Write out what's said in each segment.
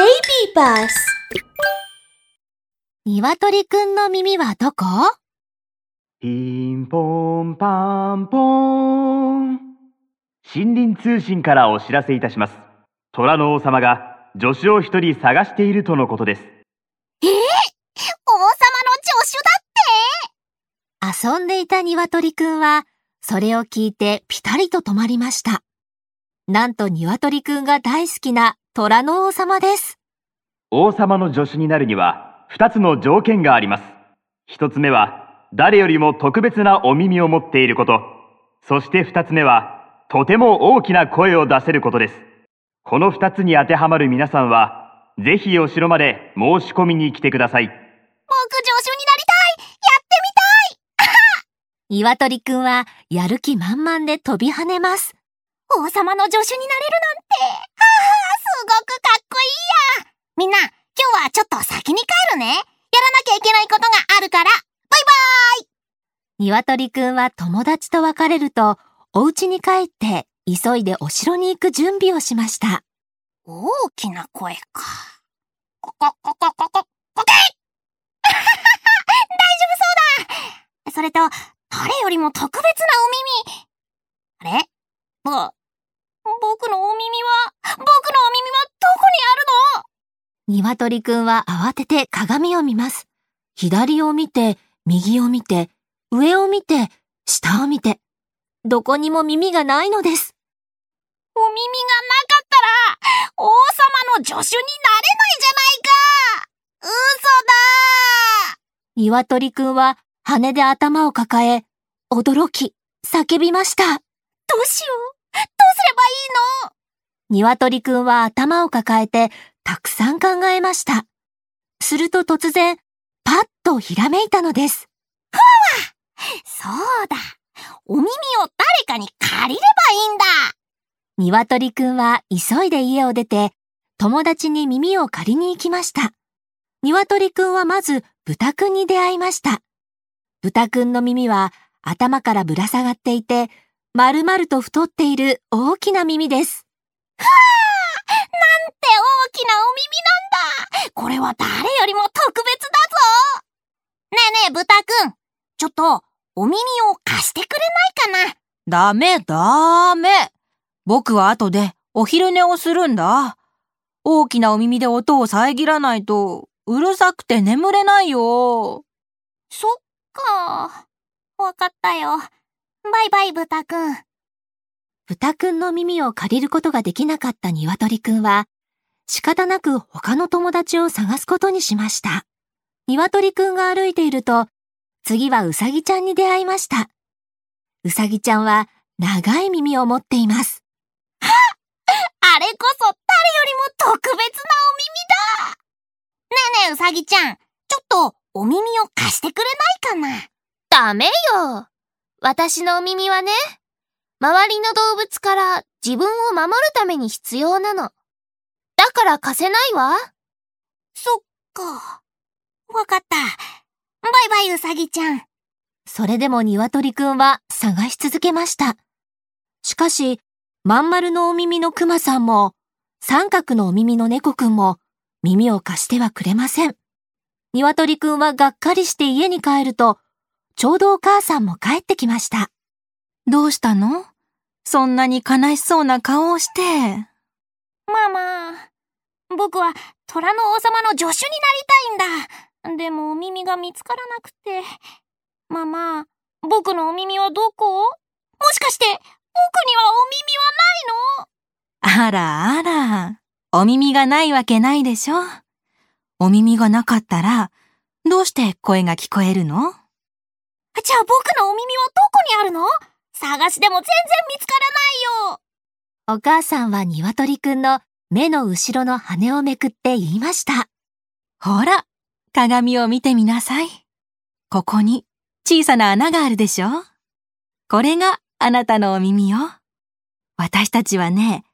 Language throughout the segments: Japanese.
Baby Bus 鶏くんの耳はどこ？ピンポンパンポーン。森林通信からお知らせいたします。虎の王様が助手を一人探しているとのことです。王様の助手だって？遊んでいた鶏くんは、それを聞いてピタリと止まりました。なんと鶏くんが大好きな虎の王様です。王様の助手になるには二つの条件があります。一つ目は誰よりも特別なお耳を持っていること。そして二つ目はとても大きな声を出せることです。この二つに当てはまる皆さんは、ぜひお城まで申し込みに来てください。僕助手になりたいやって鶏くんはやる気満々で飛び跳ねます。みたい王様の助手になれるなんて、みんな、今日はちょっと先に帰るね。やらなきゃいけないことがあるから、バイバーイ鶏くんは友達と別れると、お家に帰って急いでお城に行く準備をしました。大きな声か。ここ、ここ、ここ、こけ大丈夫そうだそれと、誰よりも特別なお耳。あれ？ぼ、僕のお耳は、僕のお耳はどこにあるの？鶏くんは慌てて鏡を見ます。左を見て、右を見て、上を見て、下を見て、どこにも耳がないのです。お耳がなかったら、王様の助手になれないじゃないか嘘だ鶏くんは羽で頭を抱え、驚き、叫びました。どうしようどうすればいいの鶏くんは頭を抱えて、たくさん考えました。すると突然、パッとひらめいたのです。そうだ。お耳を誰かに借りればいいんだ鶏くんは急いで家を出て、友達に耳を借りに行きました。鶏くんはまず豚くんに出会いました。豚くんの耳は頭からぶら下がっていて、丸々と太っている大きな耳です。って大きなお耳なんだこれは誰よりも特別だぞねえねえ、豚くん。ちょっと、お耳を貸してくれないかなダメダメ。僕は後でお昼寝をするんだ。大きなお耳で音を遮らないと、うるさくて眠れないよ。そっか。わかったよ。バイバイ、豚くん。豚くんの耳を借りることができなかった鶏くんは、仕方なく他の友達を探すことにしました。鶏くんが歩いていると、次はうさぎちゃんに出会いました。うさぎちゃんは長い耳を持っています。あれこそ誰よりも特別なお耳だねえねえ、うさぎちゃん。ちょっと、お耳を貸してくれないかなダメよ。私のお耳はね、周りの動物から自分を守るために必要なの。だから貸せないわ。そっか。わかった。バイバイ、うさぎちゃん。それでも鶏くんは探し続けました。しかし、まん丸のお耳のクマさんも、三角のお耳の猫くんも、耳を貸してはくれません。鶏くんはがっかりして家に帰ると、ちょうどお母さんも帰ってきました。どうしたの？そんなに悲しそうな顔をして。ママ、僕は虎の王様の助手になりたいんだ。でもお耳が見つからなくて。ママ、僕のお耳はどこ？もしかして、僕にはお耳はないの？あらあら。お耳がないわけないでしょ。お耳がなかったら、どうして声が聞こえるの？じゃあ僕のお耳はどこにあるの？探しても全然見つからないよ。お母さんは鶏くんの目の後ろの羽をめくって言いました。ほら、鏡を見てみなさい。ここに小さな穴があるでしょこれがあなたのお耳よ。私たちはね、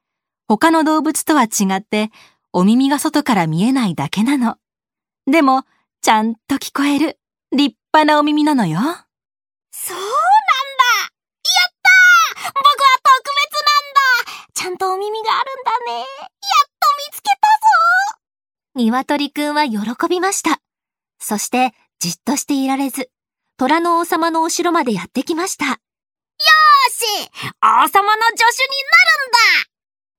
他の動物とは違って、お耳が外から見えないだけなの。でも、ちゃんと聞こえる、立派なお耳なのよ。そうなんだやったー僕は特別なんだちゃんとお耳があるんだね。やっと見つけたぞ鶏くんは喜びました。そして、じっとしていられず、虎の王様のお城までやってきました。よし王様の助手になるんだ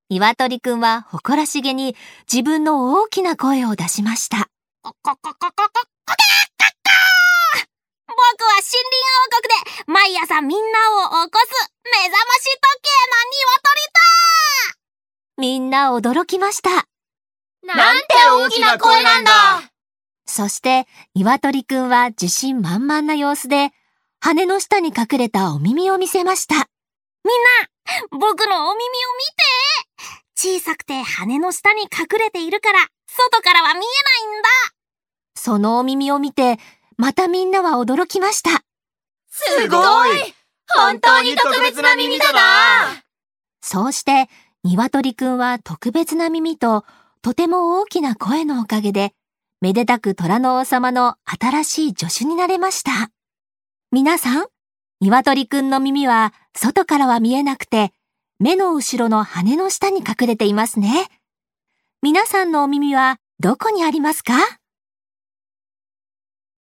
鶏くんは誇らしげに自分の大きな声を出しました。ここここここここけ僕は森林王国で毎朝みんなを起こす目覚まし時計みんな驚きました。なんて大きな声なんだそして、鶏くんは自信満々な様子で、羽の下に隠れたお耳を見せました。の鳥だ僕のお耳を見て小さくて羽の下に隠れているから外からは見えないんだそのお耳を見て、またみんなは驚きました。すごい本当に特別な耳だなそうして、鶏くんは特別な耳と、とても大きな声のおかげで、めでたく虎の王様の新しい助手になれました。皆さん、鶏くんの耳は外からは見えなくて、目の後ろの羽の下に隠れていますね。皆さんのお耳はどこにありますか？